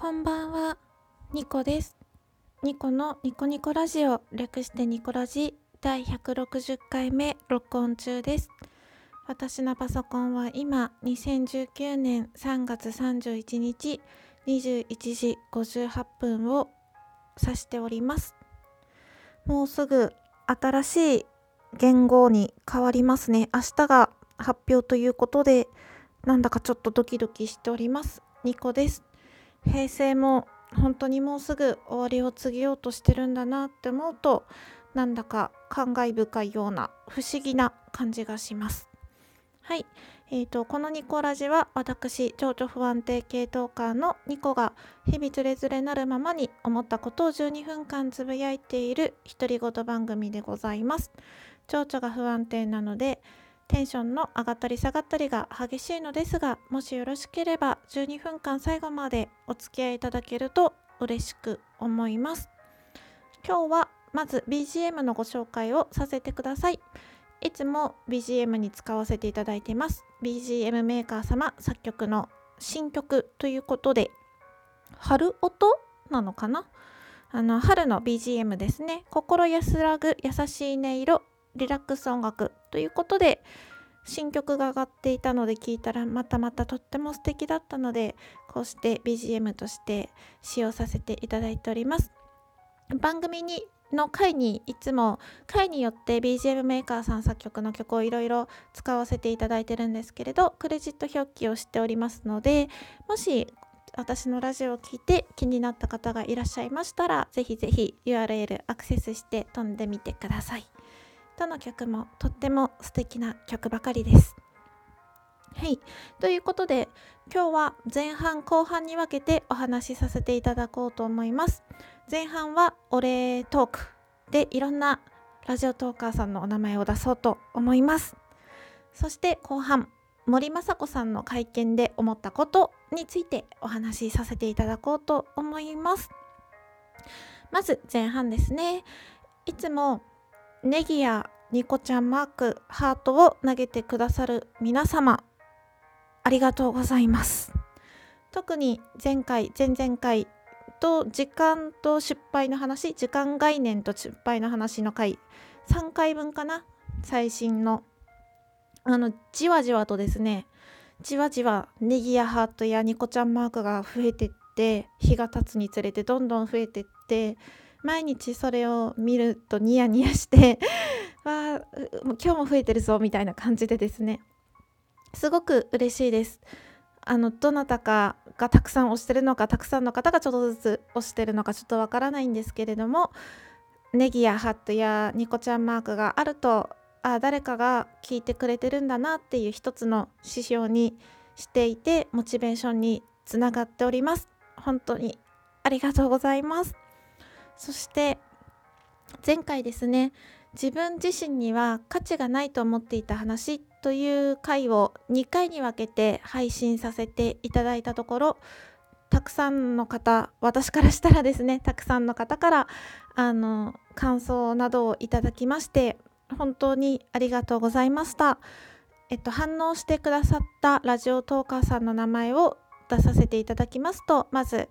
こんばんは、ニコです。ニコのニコニコラジオ、略してニコラジ第160回目録音中です。私のパソコンは今、2019年3月31日21時58分を指しております。もうすぐ新しい言語に変わりますね。明日が発表ということで、なんだかちょっとドキドキしております。ニコです。平成も本当にもうすぐ終わりを告げようとしてるんだなって思うとなんだか感慨深いような不思議な感じがします。はい、えーと、このニコラジは私情緒不安定系トーカーのニコが日々つれづれなるままに思ったことを12分間つぶやいている独り言番組でございます。情緒が不安定なのでテンションの上がったり下がったりが激しいのですがもしよろしければ12分間最後までお付き合いいただけると嬉しく思います。今日はまず BGM のご紹介をさせてください。いつも BGM に使わせていただいています。BGM メーカー様作曲の新曲ということで春音なのかな？あの春の BGM ですね。心安らぐ優しい音色リラックス音楽ということで新曲が上がっていたので聞いたらまたまたとっても素敵だったのでこうして BGM として使用させていただいております番組にの回にいつも回によって BGM メーカーさん作曲の曲をいろいろ使わせていただいてるんですけれどクレジット表記をしておりますのでもし私のラジオを聞いて気になった方がいらっしゃいましたらぜひぜひ URL アクセスして飛んでみてください。どの曲もとっても素敵な曲ばかりです。はい。ということで、今日は前半後半に分けてお話しさせていただこうと思います。前半はお礼トークでいろんなラジオトーカーさんのお名前を出そうと思います。そして後半、森雅子さんの会見で思ったことについてお話しさせていただこうと思います。まず前半ですね。いつもネギやニコちゃんマークハートを投げてくださる皆様ありがとうございます。特に前回前々回と時間と失敗の話時間概念と失敗の話の回3回分かな最新の。あのじわじわとですねじわじわネギやハートやニコちゃんマークが増えてって日が経つにつれてどんどん増えてって毎日それを見るとニヤニヤして わあ今日も増えてるぞみたいな感じでですね。すごく嬉しいです。あのどなたかがたくさん押してるのかたくさんの方がちょっとずつ押してるのかちょっとわからないんですけれどもネギやハットやニコちゃんマークがあるとあ誰かが聞いてくれてるんだなっていう一つの指標にしていてモチベーションにつながっております。本当にありがとうございます。そして前回ですね自分自身には価値がないと思っていた話という回を2回に分けて配信させていただいたところたくさんの方私からしたらですねたくさんの方からあの感想などをいただきまして本当にありがとうございました。えっと、反応してくださったラジオトーカーさんの名前を出させていただきますとまず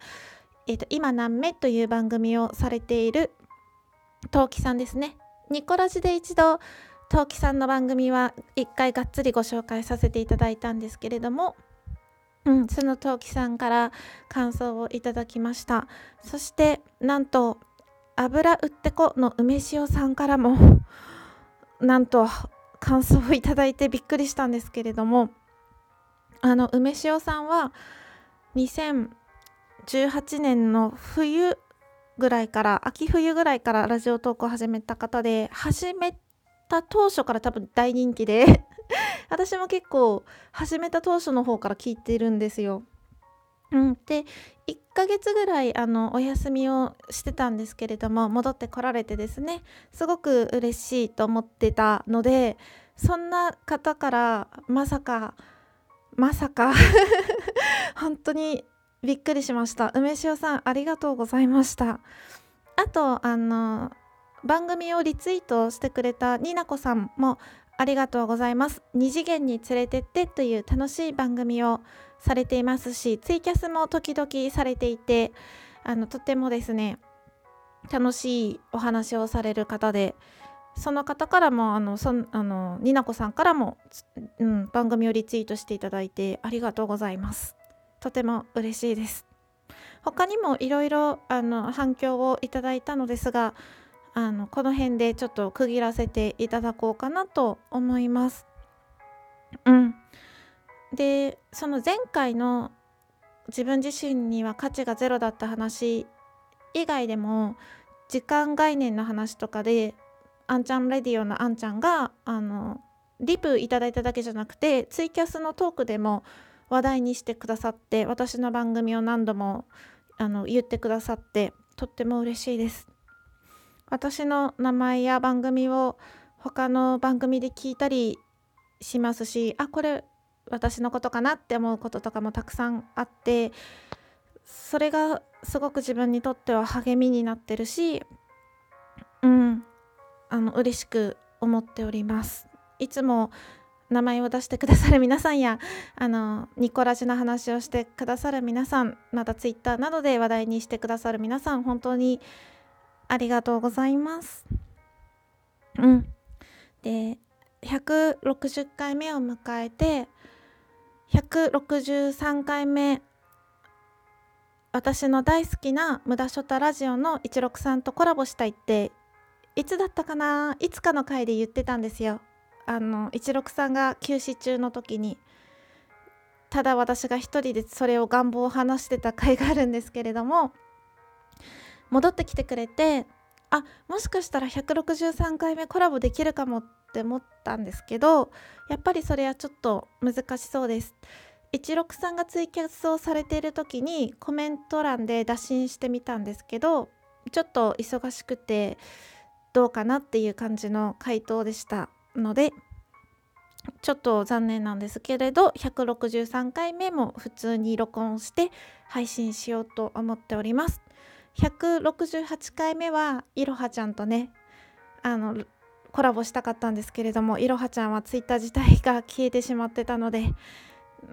えーと、今何目という番組をされている陶器さんですね。ニコラジで一度陶器さんの番組は一回がっつりご紹介させていただいたんですけれども、うん、その陶器さんから感想をいただきましたそしてなんと油売ってこの梅塩さんからもなんと感想をいただいてびっくりしたんですけれどもあの梅塩さんは2000 2018年の冬ぐらいから秋冬ぐらいからラジオトークを始めた方で始めた当初から多分大人気で 私も結構始めた当初の方から聞いてるんですよ。うん、で1ヶ月ぐらいあのお休みをしてたんですけれども戻ってこられてですねすごく嬉しいと思ってたのでそんな方からまさかまさか 本当にびっくりしました。梅塩さんありがとうございました。あとあの番組をリツイートしてくれたになこさんもありがとうございます。二次元に連れてってという楽しい番組をされていますしツイキャスも時々されていてあのとてもですね楽しいお話をされる方でその方からもあのそあのになこさんからも、うん、番組をリツイートしていただいてありがとうございます。とても嬉しいです。他にもいろいろ反響をいただいたのですがあのこの辺でちょっと区切らせていただこうかなと思います。うん。でその前回の自分自身には価値がゼロだった話以外でも時間概念の話とかであんちゃんレディオのあんちゃんがあのリプいただいただけじゃなくてツイキャスのトークでも話題にしてくださって私の番組を何度もあの言ってくださってとっても嬉しいです。私の名前や番組を他の番組で聞いたりしますしあこれ私のことかなって思うこととかもたくさんあってそれがすごく自分にとっては励みになってるしうんあの嬉しく思っております。いつも名前を出してくださる皆さんやあのニコラジの話をしてくださる皆さんまたツイッターなどで話題にしてくださる皆さん本当にありがとうございます。うん。で160回目を迎えて163回目私の大好きな無駄ショタラジオの16さんとコラボしたいっていつだったかな？いつかの回で言ってたんですよ。あの16さんが休止中の時にただ私が一人でそれを願望を話してた回があるんですけれども戻ってきてくれてあもしかしたら163回目コラボできるかもって思ったんですけどやっぱりそれはちょっと難しそうです。16さんがツイキャスをされている時にコメント欄で打診してみたんですけどちょっと忙しくてどうかなっていう感じの回答でしたのでちょっと残念なんですけれど163回目も普通に録音して配信しようと思っております。168回目はいろはちゃんとねあのコラボしたかったんですけれどもいろはちゃんはツイッター自体が消えてしまってたので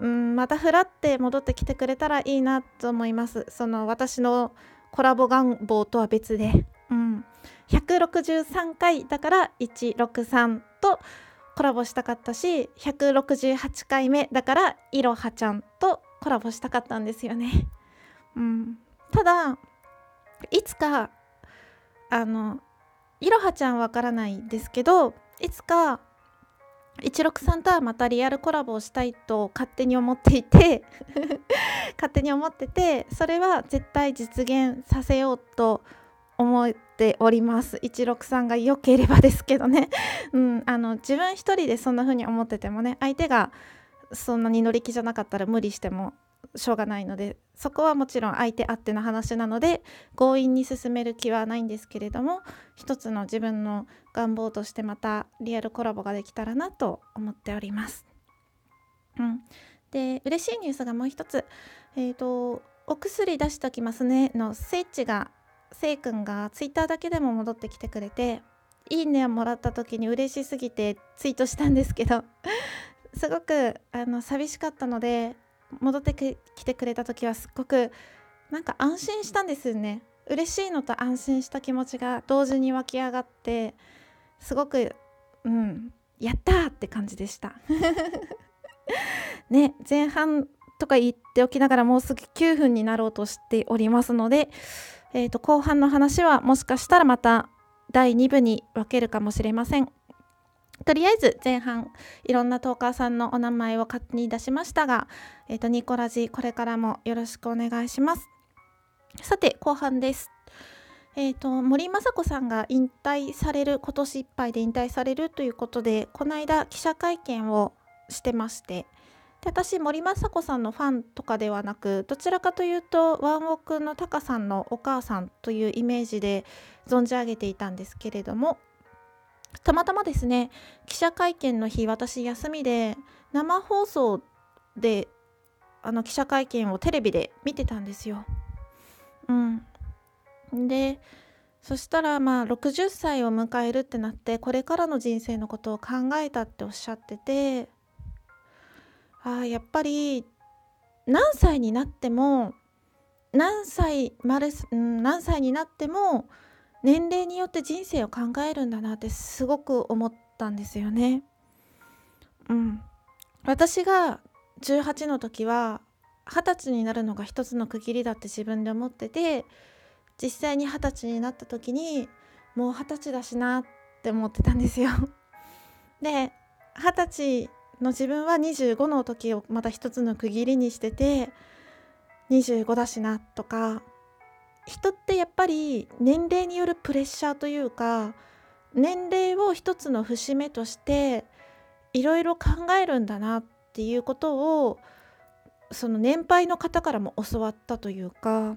うんまたふらって戻ってきてくれたらいいなと思います。その私のコラボ願望とは別で、うん、163回だから163とコラボしたかったし168回目だからいろはちゃんとコラボしたかったんですよね。うん、ただいつかあのいろはちゃんわからないですけどいつか163とはまたリアルコラボをしたいと勝手に思っていて 勝手に思っててそれは絶対実現させようと思っております。163が良ければですけどね、うん、あの自分一人でそんな風に思っててもね相手がそんなに乗り気じゃなかったら無理してもしょうがないのでそこはもちろん相手あっての話なので強引に進める気はないんですけれども一つの自分の願望としてまたリアルコラボができたらなと思っております。うん、で嬉しいニュースがもう一つ、えーと「お薬出しときますね」のスイッチがせいくんがツイッターだけでも戻ってきてくれて「いいね」をもらった時に嬉しすぎてツイートしたんですけど すごくあの寂しかったので戻ってきてくれた時はすっごくなんか安心したんですよね。嬉しいのと安心した気持ちが同時に湧き上がってすごくうんやったって感じでした。ね前半とか言っておきながらもうすぐ9分になろうとしておりますので、えー、と後半の話はもしかしたらまた第2部に分けるかもしれません。とりあえず前半いろんなトーカーさんのお名前を勝手に出しましたが、えーと、ニコラジこれからもよろしくお願いします。さて後半です。えーと、森雅子さんが引退される今年いっぱいで引退されるということでこの間記者会見をしてましてで私森雅子さんのファンとかではなくどちらかというとワンオクのタカさんのお母さんというイメージで存じ上げていたんですけれどもたまたまですね記者会見の日私休みで生放送であの記者会見をテレビで見てたんですよ。うん、でそしたらまあ60歳を迎えるってなってこれからの人生のことを考えたっておっしゃっててあやっぱり何歳になっても何歳まで、うん、何歳になっても年齢によって人生を考えるんだなってすごく思ったんですよね。うん、私が18の時は二十歳になるのが一つの区切りだって自分で思ってて実際に二十歳になった時にもう二十歳だしなって思ってたんですよ。で二十歳の自分は25の時をまた一つの区切りにしてて25だしなとか人ってやっぱり年齢によるプレッシャーというか年齢を一つの節目としていろいろ考えるんだなっていうことをその年配の方からも教わったというか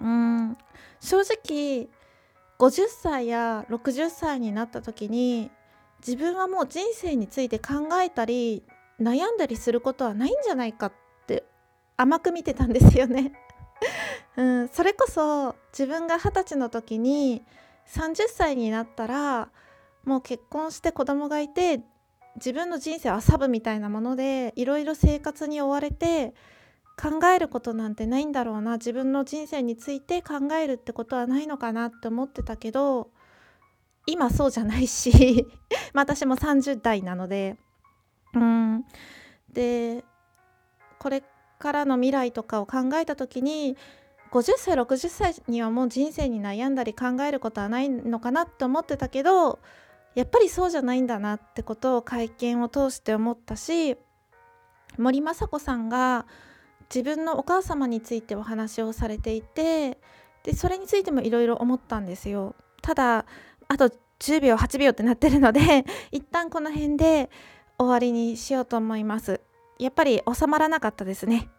うん正直50歳や60歳になった時に自分はもう人生について考えたり悩んだりすることはないんじゃないかって甘く見てたんですよね。うん、それこそ自分が二十歳の時に30歳になったらもう結婚して子供がいて自分の人生はサブみたいなものでいろいろ生活に追われて考えることなんてないんだろうな自分の人生について考えるってことはないのかなって思ってたけど今そうじゃないし 私も30代なのでうんでこれからの未来とかを考えた時に50歳60歳にはもう人生に悩んだり考えることはないのかなって思ってたけどやっぱりそうじゃないんだなってことを会見を通して思ったし森昌子さんが自分のお母様についてお話をされていてでそれについてもいろいろ思ったんですよ。ただあと10秒8秒ってなってるので 一旦この辺で終わりにしようと思います。やっぱり収まらなかったですね。